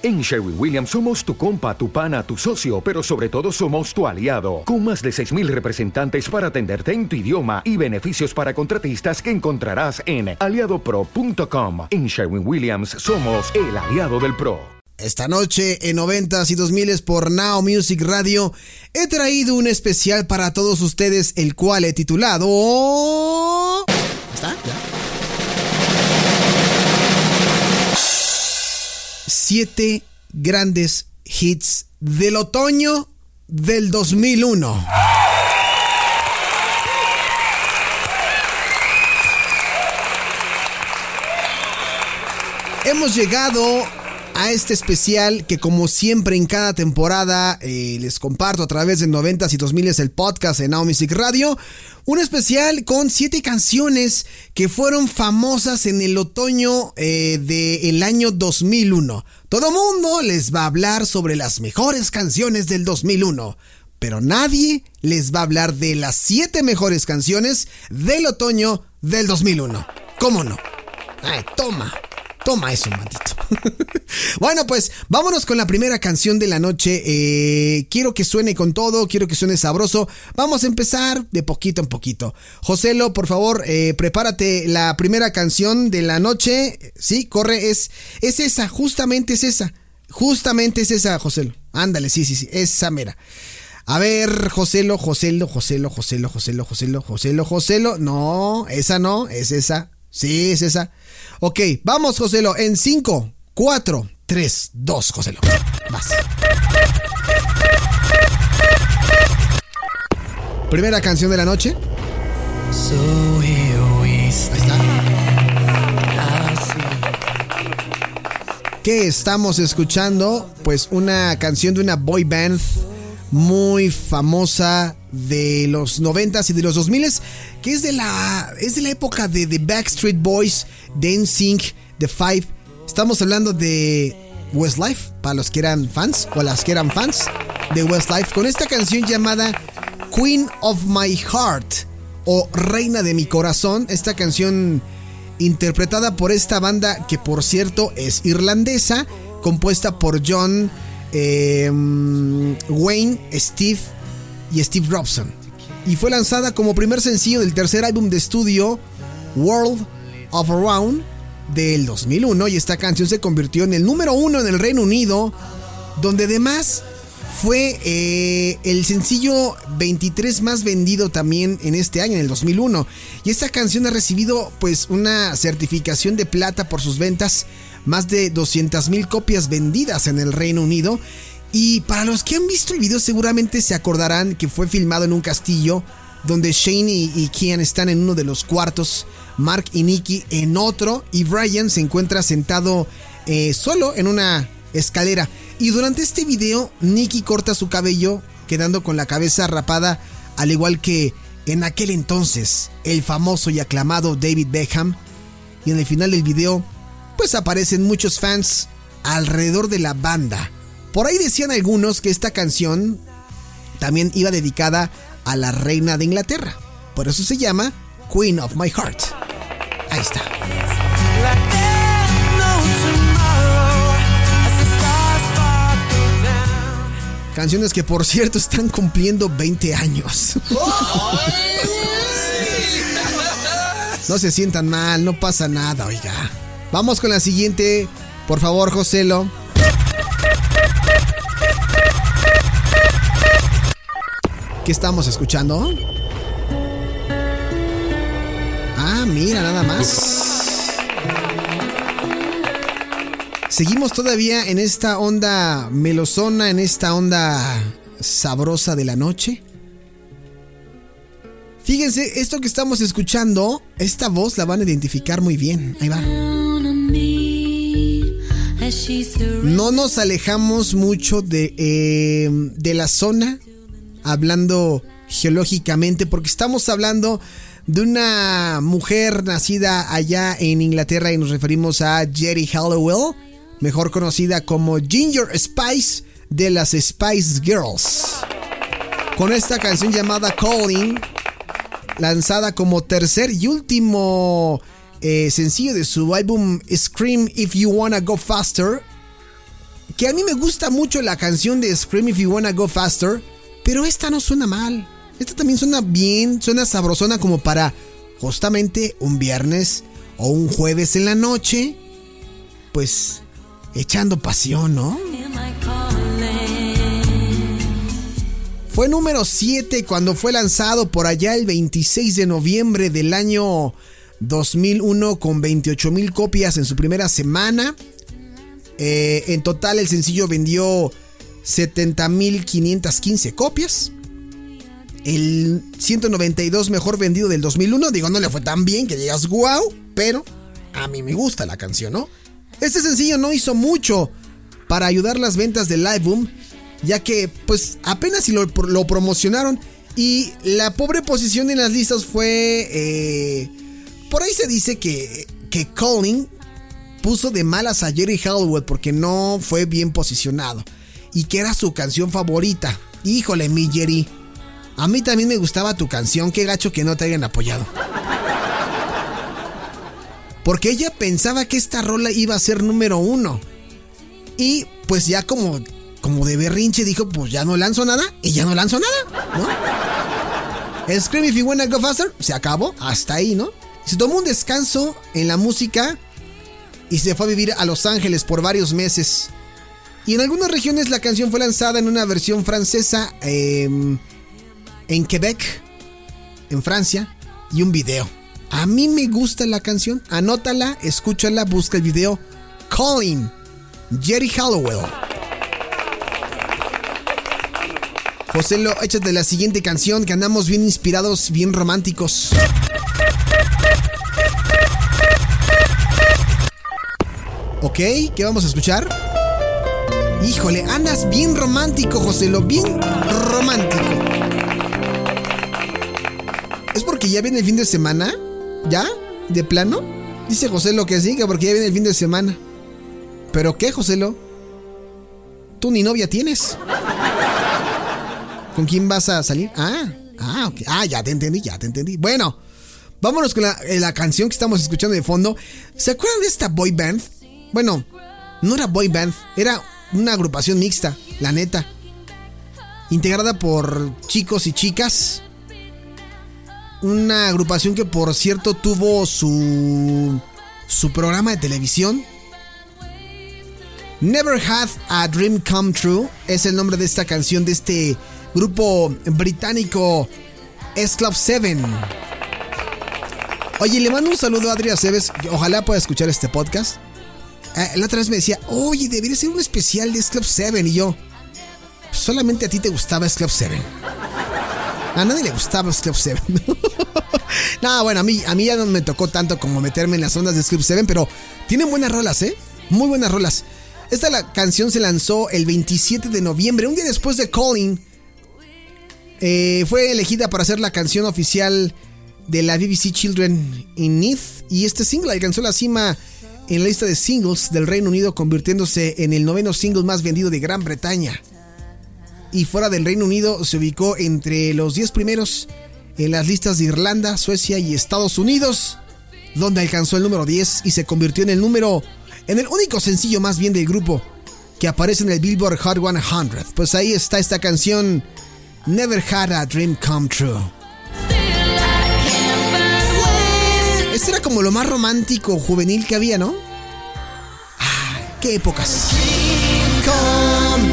En Sherwin Williams somos tu compa, tu pana, tu socio, pero sobre todo somos tu aliado, con más de 6.000 representantes para atenderte en tu idioma y beneficios para contratistas que encontrarás en aliadopro.com. En Sherwin Williams somos el aliado del PRO. Esta noche en 90s y 2000s por Now Music Radio he traído un especial para todos ustedes, el cual he titulado... ¿Está? ¿Ya? Siete grandes hits del otoño del 2001. Hemos llegado a este especial que como siempre en cada temporada eh, les comparto a través de 90s y 2000s el podcast de Now Music Radio. Un especial con siete canciones que fueron famosas en el otoño eh, del año 2001. Todo mundo les va a hablar sobre las mejores canciones del 2001. Pero nadie les va a hablar de las siete mejores canciones del otoño del 2001. ¿Cómo no? Ay, toma. Toma eso, maldito. bueno, pues vámonos con la primera canción de la noche. Eh, quiero que suene con todo, quiero que suene sabroso. Vamos a empezar de poquito en poquito. Joselo, por favor, eh, prepárate la primera canción de la noche. Sí, corre, es, es esa, justamente es esa. Justamente es esa, Joselo. Ándale, sí, sí, sí, esa mera. A ver, Joselo, Joselo, Joselo, Joselo, Joselo, Joselo, Joselo, Joselo. No, esa no, es esa. Sí, es esa. Ok, vamos, Joselo, en 5, 4, 3, 2, Joselo. Vas. Primera canción de la noche. Ahí está. ¿Qué estamos escuchando? Pues una canción de una boy band muy famosa de los 90s y de los 2000s, que es de la, es de la época de The Backstreet Boys, NSYNC, The Five. Estamos hablando de Westlife, para los que eran fans o las que eran fans de Westlife, con esta canción llamada Queen of My Heart o Reina de mi Corazón. Esta canción interpretada por esta banda que por cierto es irlandesa, compuesta por John eh, Wayne, Steve y Steve Robson. Y fue lanzada como primer sencillo del tercer álbum de estudio World of Around del 2001 y esta canción se convirtió en el número uno en el Reino Unido, donde además fue eh, el sencillo 23 más vendido también en este año, en el 2001. Y esta canción ha recibido pues una certificación de plata por sus ventas, más de 200 mil copias vendidas en el Reino Unido y para los que han visto el video seguramente se acordarán que fue filmado en un castillo donde Shane y, Kian están en uno de los cuartos, Mark y Nicky en otro y Brian se encuentra sentado eh, solo en una escalera. Y durante este video Nicky corta su cabello quedando con la cabeza rapada al igual que en aquel entonces el famoso y aclamado David Beckham. Y en el final del video pues aparecen muchos fans alrededor de la banda por ahí decían algunos que esta canción también iba dedicada a la reina de Inglaterra. Por eso se llama Queen of My Heart. Ahí está. Canciones que por cierto están cumpliendo 20 años. No se sientan mal, no pasa nada, oiga. Vamos con la siguiente. Por favor, Joselo. ¿Qué estamos escuchando? Ah, mira, nada más. Seguimos todavía en esta onda melosona, en esta onda sabrosa de la noche. Fíjense, esto que estamos escuchando, esta voz la van a identificar muy bien. Ahí va. No nos alejamos mucho de, eh, de la zona hablando geológicamente, porque estamos hablando de una mujer nacida allá en Inglaterra y nos referimos a Jerry Hallowell, mejor conocida como Ginger Spice de las Spice Girls. Con esta canción llamada Calling, lanzada como tercer y último eh, sencillo de su álbum Scream If You Wanna Go Faster, que a mí me gusta mucho la canción de Scream If You Wanna Go Faster, pero esta no suena mal. Esta también suena bien, suena sabrosona como para justamente un viernes o un jueves en la noche, pues echando pasión, ¿no? Fue número 7 cuando fue lanzado por allá el 26 de noviembre del año 2001 con 28 mil copias en su primera semana. Eh, en total el sencillo vendió 70 mil 515 copias. El 192 mejor vendido del 2001. Digo, no le fue tan bien que digas wow, pero a mí me gusta la canción, ¿no? Este sencillo no hizo mucho para ayudar las ventas del álbum ya que pues apenas si lo, promocionaron y la pobre posición en las listas fue... Eh, por ahí se dice que, que Colin puso de malas a Jerry Hollywood porque no fue bien posicionado y que era su canción favorita. Híjole, mi Jerry. A mí también me gustaba tu canción, qué gacho que no te hayan apoyado. Porque ella pensaba que esta rola iba a ser número uno. Y pues ya como como de berrinche, dijo, pues ya no lanzo nada y ya no lanzo nada, ¿no? Scream If You Wanna Go Faster se acabó, hasta ahí, ¿no? Se tomó un descanso en la música y se fue a vivir a Los Ángeles por varios meses. Y en algunas regiones la canción fue lanzada en una versión francesa em, en Quebec, en Francia, y un video. A mí me gusta la canción, anótala, escúchala, busca el video. Calling, Jerry Hallowell. José, lo, échate la siguiente canción que andamos bien inspirados, bien románticos. Ok, ¿qué vamos a escuchar? Híjole, andas bien romántico, José, lo bien romántico. ¿Es porque ya viene el fin de semana? ¿Ya? ¿De plano? Dice José lo que sí, que porque ya viene el fin de semana. ¿Pero qué, José lo? Tú ni novia tienes. ¿Con quién vas a salir? Ah, ah, ok. Ah, ya te entendí, ya te entendí. Bueno, vámonos con eh, la, canción que estamos escuchando de fondo. ¿Se acuerdan de esta boy band? Bueno, no era boy band, era una agrupación mixta, la neta. Integrada por chicos y chicas. Una agrupación que por cierto tuvo su su programa de televisión. Never Had a Dream Come True es el nombre de esta canción de este grupo británico S Club 7. Oye, le mando un saludo a Adrián Cebes, ojalá pueda escuchar este podcast. Eh, la otra vez me decía, oye, debería ser un especial de S Club 7. Y yo, solamente a ti te gustaba S Club 7. A nadie le gustaba S Club 7. no, bueno, a mí, a mí ya no me tocó tanto como meterme en las ondas de S Club 7, pero tienen buenas rolas, ¿eh? Muy buenas rolas. Esta la canción se lanzó el 27 de noviembre, un día después de Calling, eh, fue elegida para ser la canción oficial de la BBC Children in Need y este single alcanzó la cima en la lista de singles del Reino Unido convirtiéndose en el noveno single más vendido de Gran Bretaña. Y fuera del Reino Unido se ubicó entre los 10 primeros en las listas de Irlanda, Suecia y Estados Unidos, donde alcanzó el número 10 y se convirtió en el número en el único sencillo más bien del grupo que aparece en el Billboard Hot 100. Pues ahí está esta canción Never Had a Dream Come True. Este era como lo más romántico, juvenil que había, ¿no? Ah, qué épocas. Come.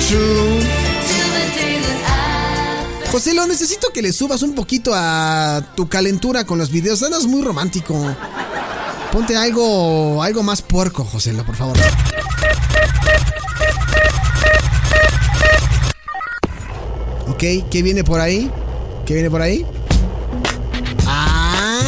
José, lo necesito que le subas un poquito a tu calentura con los videos. Andas muy romántico. Ponte algo, algo más puerco, José, por favor. Ok, ¿qué viene por ahí? ¿Qué viene por ahí? ¡Ah!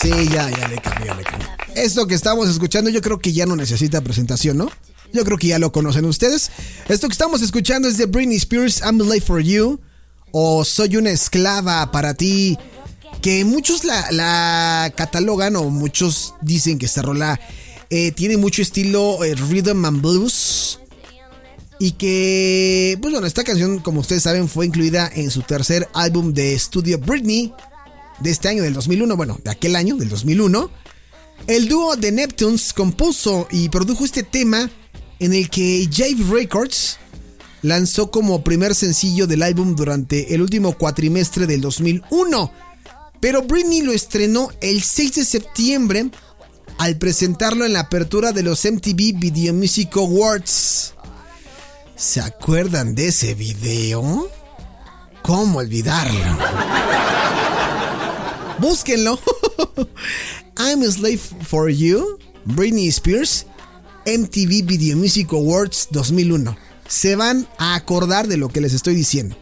Sí, ya, ya le cambió, le cambió. Esto que estamos escuchando yo creo que ya no necesita presentación, ¿no? Yo creo que ya lo conocen ustedes. Esto que estamos escuchando es de Britney Spears, I'm Late for You. O Soy una esclava para ti. Que muchos la, catalogan o muchos dicen que esta rola eh, tiene mucho estilo eh, rhythm and blues. Y que, pues bueno, esta canción, como ustedes saben, fue incluida en su tercer álbum de estudio Britney de este año, del 2001, bueno, de aquel año, del 2001. El dúo de Neptunes compuso y produjo este tema en el que Jave Records lanzó como primer sencillo del álbum durante el último cuatrimestre del 2001. Pero Britney lo estrenó el 6 de septiembre al presentarlo en la apertura de los MTV Video Music Awards. ¿Se acuerdan de ese video? ¿Cómo olvidarlo? Búsquenlo. I'm a Slave for You, Britney Spears, MTV Video Music Awards 2001. Se van a acordar de lo que les estoy diciendo.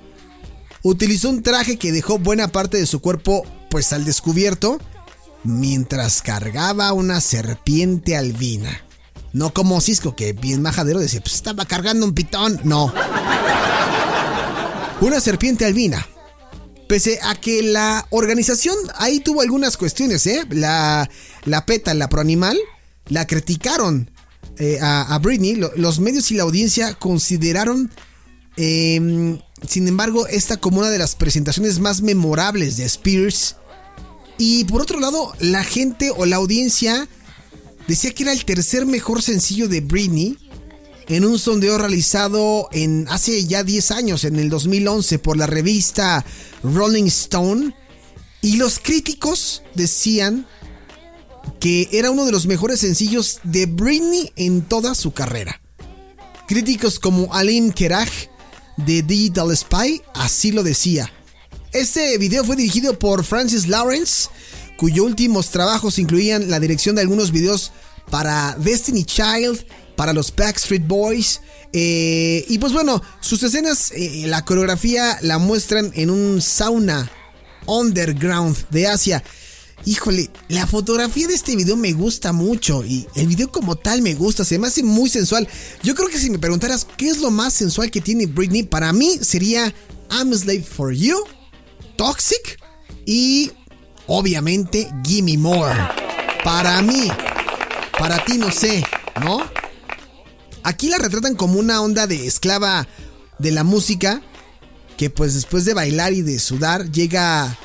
Utilizó un traje que dejó buena parte de su cuerpo pues al descubierto mientras cargaba una serpiente albina. No como Cisco, que bien majadero decía, pues estaba cargando un pitón. No. Una serpiente albina. Pese a que la organización ahí tuvo algunas cuestiones, ¿eh? La, la PETA, la proanimal, la criticaron eh, a, Britney. los medios y la audiencia consideraron, em, sin embargo, esta como una de las presentaciones más memorables de Spears. Y por otro lado, la gente o la audiencia decía que era el tercer mejor sencillo de Britney en un sondeo realizado en hace ya 10 años, en el 2011, por la revista Rolling Stone. Y los críticos decían que era uno de los mejores sencillos de Britney en toda su carrera. Críticos como Aline Kerach de Digital Spy así lo decía. Este video fue dirigido por Francis Lawrence, cuyos últimos trabajos incluían la dirección de algunos videos para Destiny Child, para los Backstreet Boys. Eh, y pues bueno, sus escenas, eh, la coreografía la muestran en un sauna underground de Asia. Híjole, la fotografía de este video me gusta mucho y el video como tal me gusta, se me hace muy sensual. Yo creo que si me preguntaras qué es lo más sensual que tiene Britney, para mí sería I'm a Slave for You, Toxic y obviamente Gimme More. Para mí, para ti no sé, ¿no? Aquí la retratan como una onda de esclava de la música que pues después de bailar y de sudar llega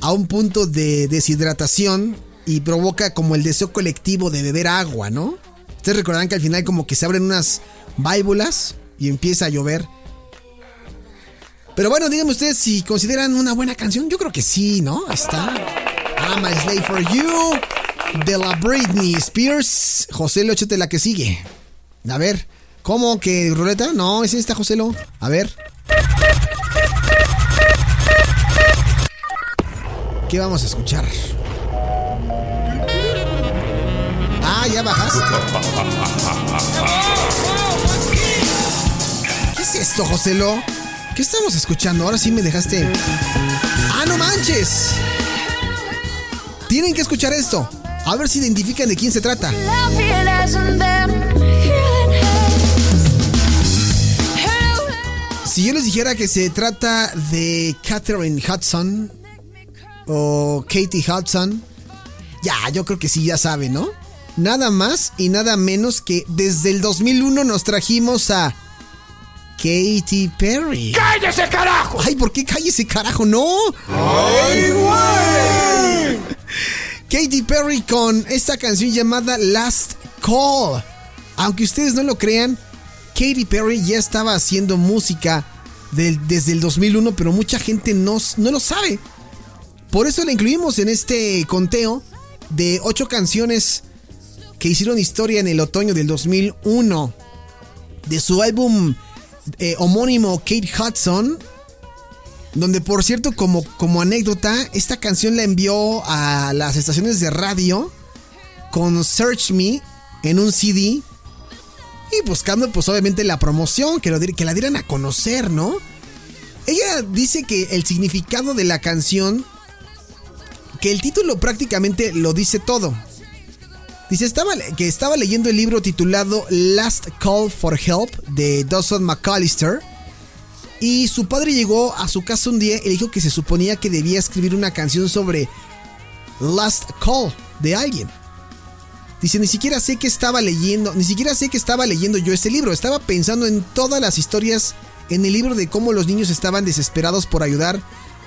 a un punto de deshidratación y provoca como el deseo colectivo de beber agua, ¿no? Ustedes recordarán que al final como que se abren unas válvulas y empieza a llover. Pero bueno, díganme ustedes si consideran una buena canción. Yo creo que sí, ¿no? Está I'm a Slave for You de la Britney Spears. José Lo, la que sigue. A ver, ¿cómo que ruleta? No, es esta, José Lo. A ver. ¿Qué vamos a escuchar? Ah, ya bajaste. ¿Qué es esto, Joselo? ¿Qué estamos escuchando? Ahora sí me dejaste. ¡Ah, no manches! Tienen que escuchar esto. A ver si identifican de quién se trata. Si yo les dijera que se trata de Catherine Hudson, o Katie Hudson. Ya, yo creo que sí, ya saben, ¿no? Nada más y nada menos que desde el 2001 nos trajimos a Katy Perry. ¡Cállese, carajo! Ay, ¿por qué cállese, carajo? No. ¡Ay, güey! Katy Perry con esta canción llamada Last Call. Aunque ustedes no lo crean, Katy Perry ya estaba haciendo música desde el 2001, pero mucha gente no, no lo sabe. Por eso la incluimos en este conteo de ocho canciones que hicieron historia en el otoño del 2001. De su álbum eh, homónimo Kate Hudson. Donde por cierto, como, como anécdota, esta canción la envió a las estaciones de radio con Search Me en un CD. Y buscando pues obviamente la promoción, que, lo, que la dieran a conocer, ¿no? Ella dice que el significado de la canción que el título prácticamente lo dice todo. Dice que estaba leyendo el libro titulado Last Call for Help de Dawson McAllister. Y su padre llegó a su casa un día y dijo que se suponía que debía escribir una canción sobre Last Call de alguien. Dice, ni siquiera sé que estaba leyendo, ni siquiera sé que estaba leyendo yo ese libro. Estaba pensando en todas las historias en el libro de cómo los niños estaban desesperados por ayudar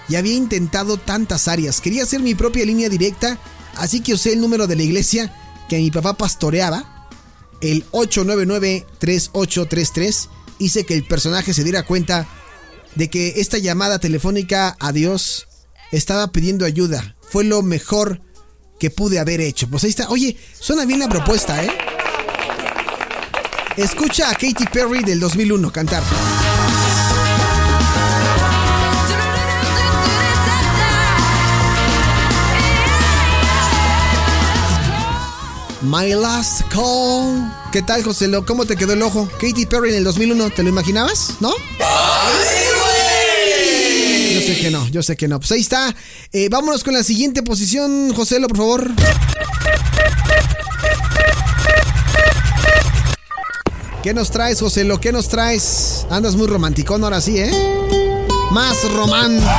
y había intentado tantas áreas. Quería hacer mi propia línea directa Así que usé el número de la iglesia que mi papá pastoreaba, el 899-3833. Hice que el personaje se diera cuenta de que esta llamada telefónica a Dios estaba pidiendo ayuda. Fue lo mejor que pude haber hecho. Pues ahí está. Oye, suena bien la propuesta, ¿eh? Escucha a Katy Perry del 2001 cantar. My Last Call. ¿Qué tal, José? ¿Cómo te quedó el ojo? Katy Perry en el 2001, ¿te lo imaginabas? ¿No? Yo sé que no, yo sé que no. Pues ahí está. Eh, vámonos con la siguiente posición, José, por favor. ¿Qué nos traes, José? ¿Qué nos traes? Andas muy romanticón ahora sí, ¿eh? Más romántico.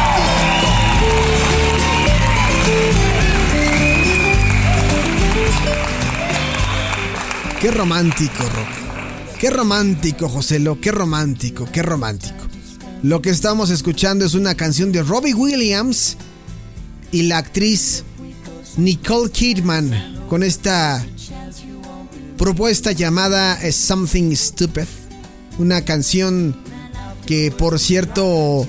Qué romántico, Roque. Qué romántico, José Lo. Qué romántico, qué romántico. Lo que estamos escuchando es una canción de Robbie Williams y la actriz Nicole Kidman con esta propuesta llamada Something Stupid. Una canción que, por cierto,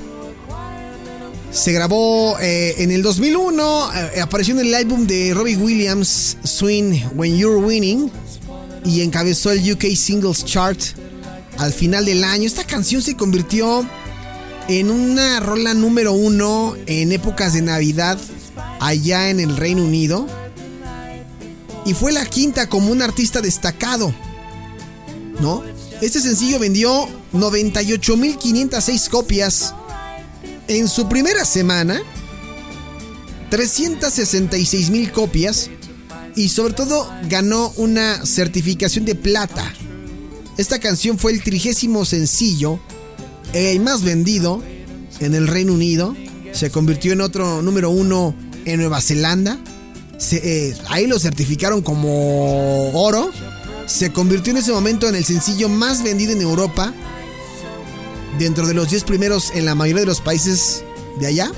se grabó eh, en el 2001. Eh, apareció en el álbum de Robbie Williams, Swing When You're Winning y encabezó el UK Singles Chart al final del año. Esta canción se convirtió en una rola número uno en épocas de Navidad allá en el Reino Unido. Y fue la quinta como un artista destacado. ¿No? Este sencillo vendió 98.506 copias en su primera semana. 366.000 copias y sobre todo ganó una certificación de plata. Esta canción fue el trigésimo sencillo, el más vendido en el Reino Unido. Se convirtió en otro número uno en Nueva Zelanda. Eh, ahí lo certificaron como oro. Se convirtió en ese momento en el sencillo más vendido en Europa. Dentro de los 10 primeros en la mayoría de los países de allá.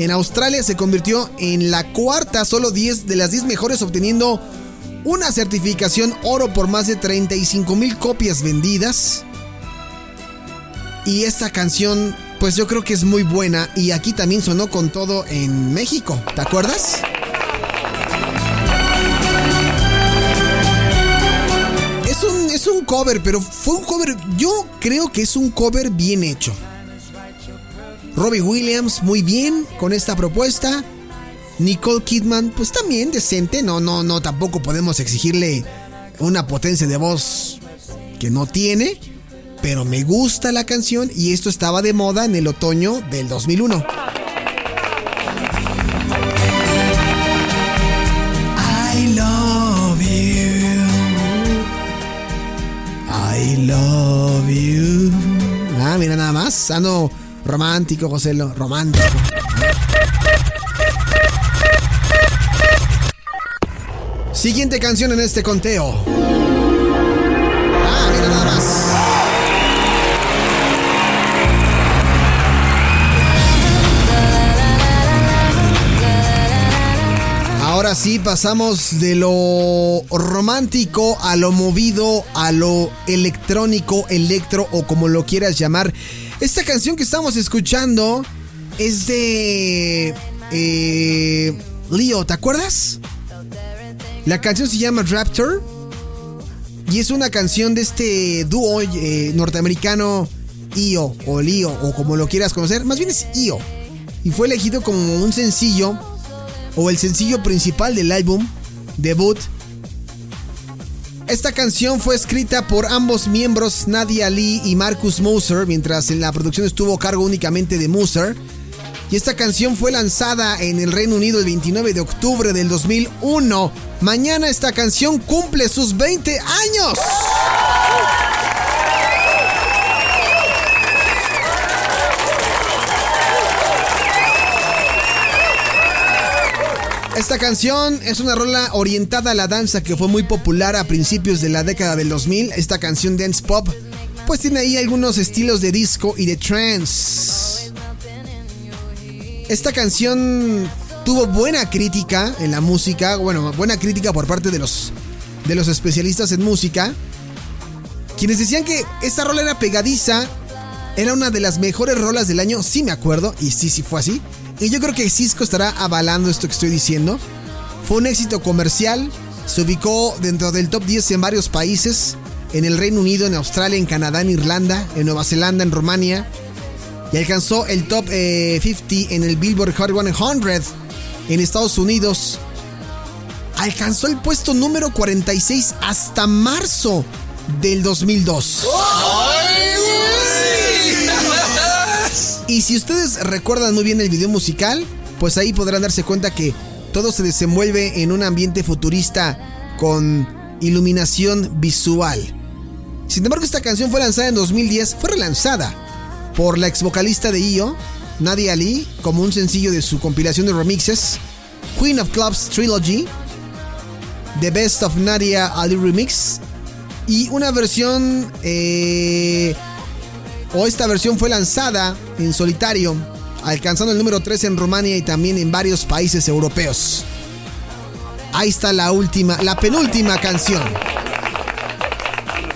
En Australia se convirtió en la cuarta, solo 10 de las 10 mejores, obteniendo una certificación oro por más de 35 mil copias vendidas. Y esta canción, pues yo creo que es muy buena. Y aquí también sonó con todo en México. ¿Te acuerdas? Es un, es un cover, pero fue un cover. Yo creo que es un cover bien hecho. Robbie Williams, muy bien con esta propuesta. Nicole Kidman, pues también decente. No, no, no, tampoco podemos exigirle una potencia de voz que no tiene. Pero me gusta la canción y esto estaba de moda en el otoño del 2001. I love you. I love you. Ah, mira nada más. Ando Romántico, José romántico. Siguiente canción en este conteo. Ah, mira nada más. Ahora sí pasamos de lo romántico a lo movido, a lo electrónico, electro o como lo quieras llamar. Esta canción que estamos escuchando es de eh, Leo, ¿te acuerdas? La canción se llama Raptor y es una canción de este dúo eh, norteamericano IO o Leo o como lo quieras conocer, más bien es IO y fue elegido como un sencillo o el sencillo principal del álbum debut esta canción fue escrita por ambos miembros, Nadia Lee y Marcus Moser, mientras en la producción estuvo a cargo únicamente de Moser. Y esta canción fue lanzada en el Reino Unido el 29 de octubre del 2001. Mañana esta canción cumple sus 20 años. Esta canción es una rola orientada a la danza que fue muy popular a principios de la década del 2000. Esta canción dance pop pues tiene ahí algunos estilos de disco y de trance. Esta canción tuvo buena crítica en la música, bueno, buena crítica por parte de los, de los especialistas en música, quienes decían que esta rola era pegadiza, era una de las mejores rolas del año, sí me acuerdo, y sí, sí fue así. Y yo creo que Cisco estará avalando esto que estoy diciendo. Fue un éxito comercial, se ubicó dentro del top 10 en varios países, en el Reino Unido, en Australia, en Canadá, en Irlanda, en Nueva Zelanda, en Rumania, y alcanzó el top 50 eh, en el Billboard Hot 100 en Estados Unidos. Alcanzó el puesto número 46 hasta marzo del 2002. Y si ustedes recuerdan muy bien el video musical, pues ahí podrán darse cuenta que todo se desenvuelve en un ambiente futurista con iluminación visual. Sin embargo, esta canción fue lanzada en 2010, fue relanzada por la ex vocalista de IO, Nadia Ali, como un sencillo de su compilación de remixes, Queen of Clubs Trilogy, The Best of Nadia Ali Remix, y una versión, eh, o esta versión fue lanzada en solitario, alcanzando el número 3 en Rumania y también en varios países europeos. Ahí está la última, la penúltima canción.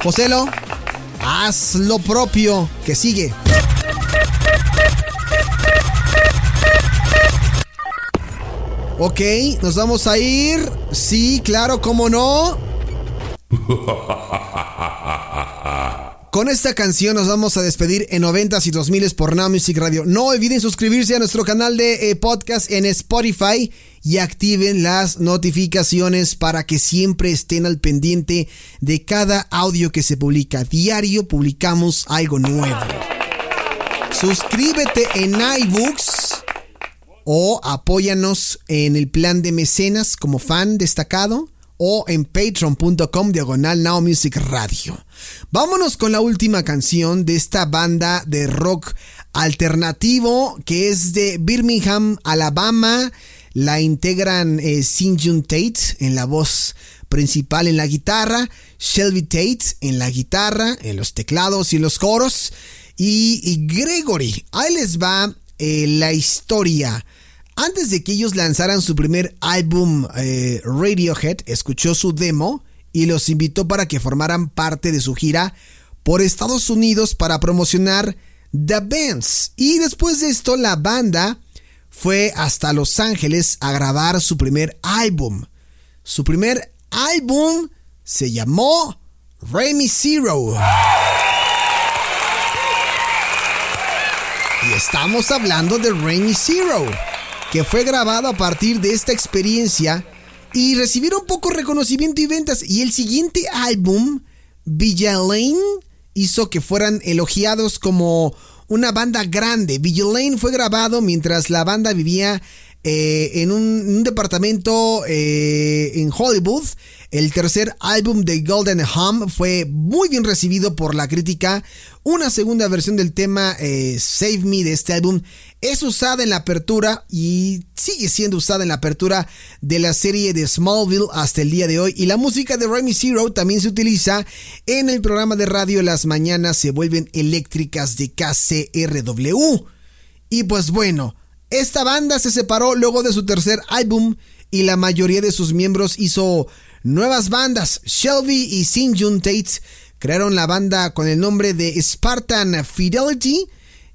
Joselo, haz lo propio, que sigue. Ok, nos vamos a ir. Sí, claro, cómo no. Con esta canción nos vamos a despedir en 90s y 2000 por Now Music Radio. No olviden suscribirse a nuestro canal de eh, podcast en Spotify y activen las notificaciones para que siempre estén al pendiente de cada audio que se publica. Diario publicamos algo nuevo. Suscríbete en iBooks o apóyanos en el plan de mecenas como fan destacado o en patreon.com diagonal Now Music Radio. Vámonos con la última canción de esta banda de rock alternativo que es de Birmingham, Alabama. La integran eh, Sinjun Tate en la voz principal en la guitarra, Shelby Tate en la guitarra, en los teclados y los coros y, Gregory. Ahí les va eh, la historia antes de que ellos lanzaran su primer álbum eh, Radiohead, escuchó su demo y los invitó para que formaran parte de su gira por Estados Unidos para promocionar The Bands. Y después de esto, la banda fue hasta Los Ángeles a grabar su primer álbum. Su primer álbum se llamó Remy Zero. Y estamos hablando de Rainy Zero que fue grabado a partir de esta experiencia y recibieron poco reconocimiento y ventas. Y el siguiente álbum, Lane, hizo que fueran elogiados como una banda grande. Lane fue grabado mientras la banda vivía eh, en, un, departamento eh, en Hollywood. El tercer álbum de Golden Hum fue muy bien recibido por la crítica. Una segunda versión del tema eh, Save Me de este álbum es usada en la apertura y sigue siendo usada en la apertura de la serie de Smallville hasta el día de hoy. Y la música de Remy Zero también se utiliza en el programa de radio Las Mañanas se vuelven eléctricas de KCRW. Y pues bueno, esta banda se separó luego de su tercer álbum y la mayoría de sus miembros hizo nuevas bandas. Shelby y Sin Jun Tate crearon la banda con el nombre de Spartan Fidelity.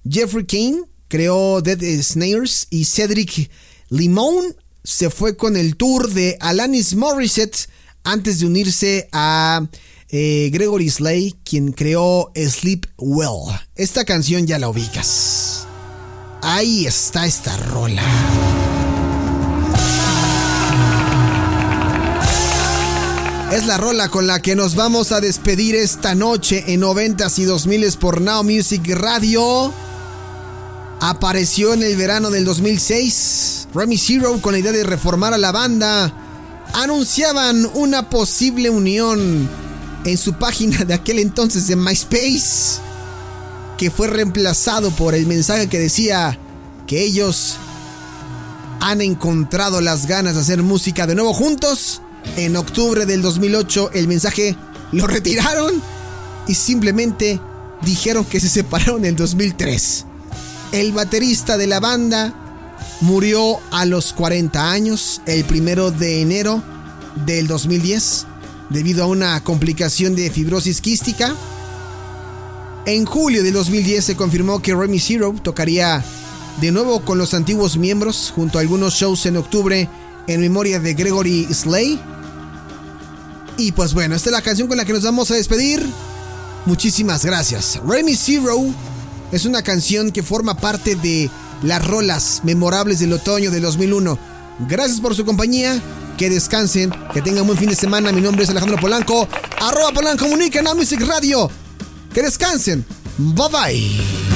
Jeffrey Kane creó Dead Snares y Cedric Limón se fue con el tour de Alanis Morissette antes de unirse a eh, Gregory Slay, quien creó Sleep Well. Esta canción ya la ubicas. Ahí está esta rola. Es la rola con la que nos vamos a despedir esta noche en 90s y 2000s por Now Music Radio apareció en el verano del 2006. Remy Zero, con la idea de reformar a la banda, anunciaban una posible unión en su página de aquel entonces de MySpace, que fue reemplazado por el mensaje que decía que ellos han encontrado las ganas de hacer música de nuevo juntos. En octubre del 2008 el mensaje lo retiraron y simplemente dijeron que se separaron en 2003 el baterista de la banda murió a los 40 años el primero de enero del 2010 debido a una complicación de fibrosis quística. En julio del 2010 se confirmó que Remy Zero tocaría de nuevo con los antiguos miembros junto a algunos shows en octubre en memoria de Gregory Slay. Y pues bueno, esta es la canción con la que nos vamos a despedir. Muchísimas gracias. Remy Zero es una canción que forma parte de las rolas memorables del otoño del 2001. Gracias por su compañía. Que descansen, que tengan un buen fin de semana. Mi nombre es Alejandro Polanco. Arroba Polanco Comunica en Music Radio. Que descansen. Bye bye.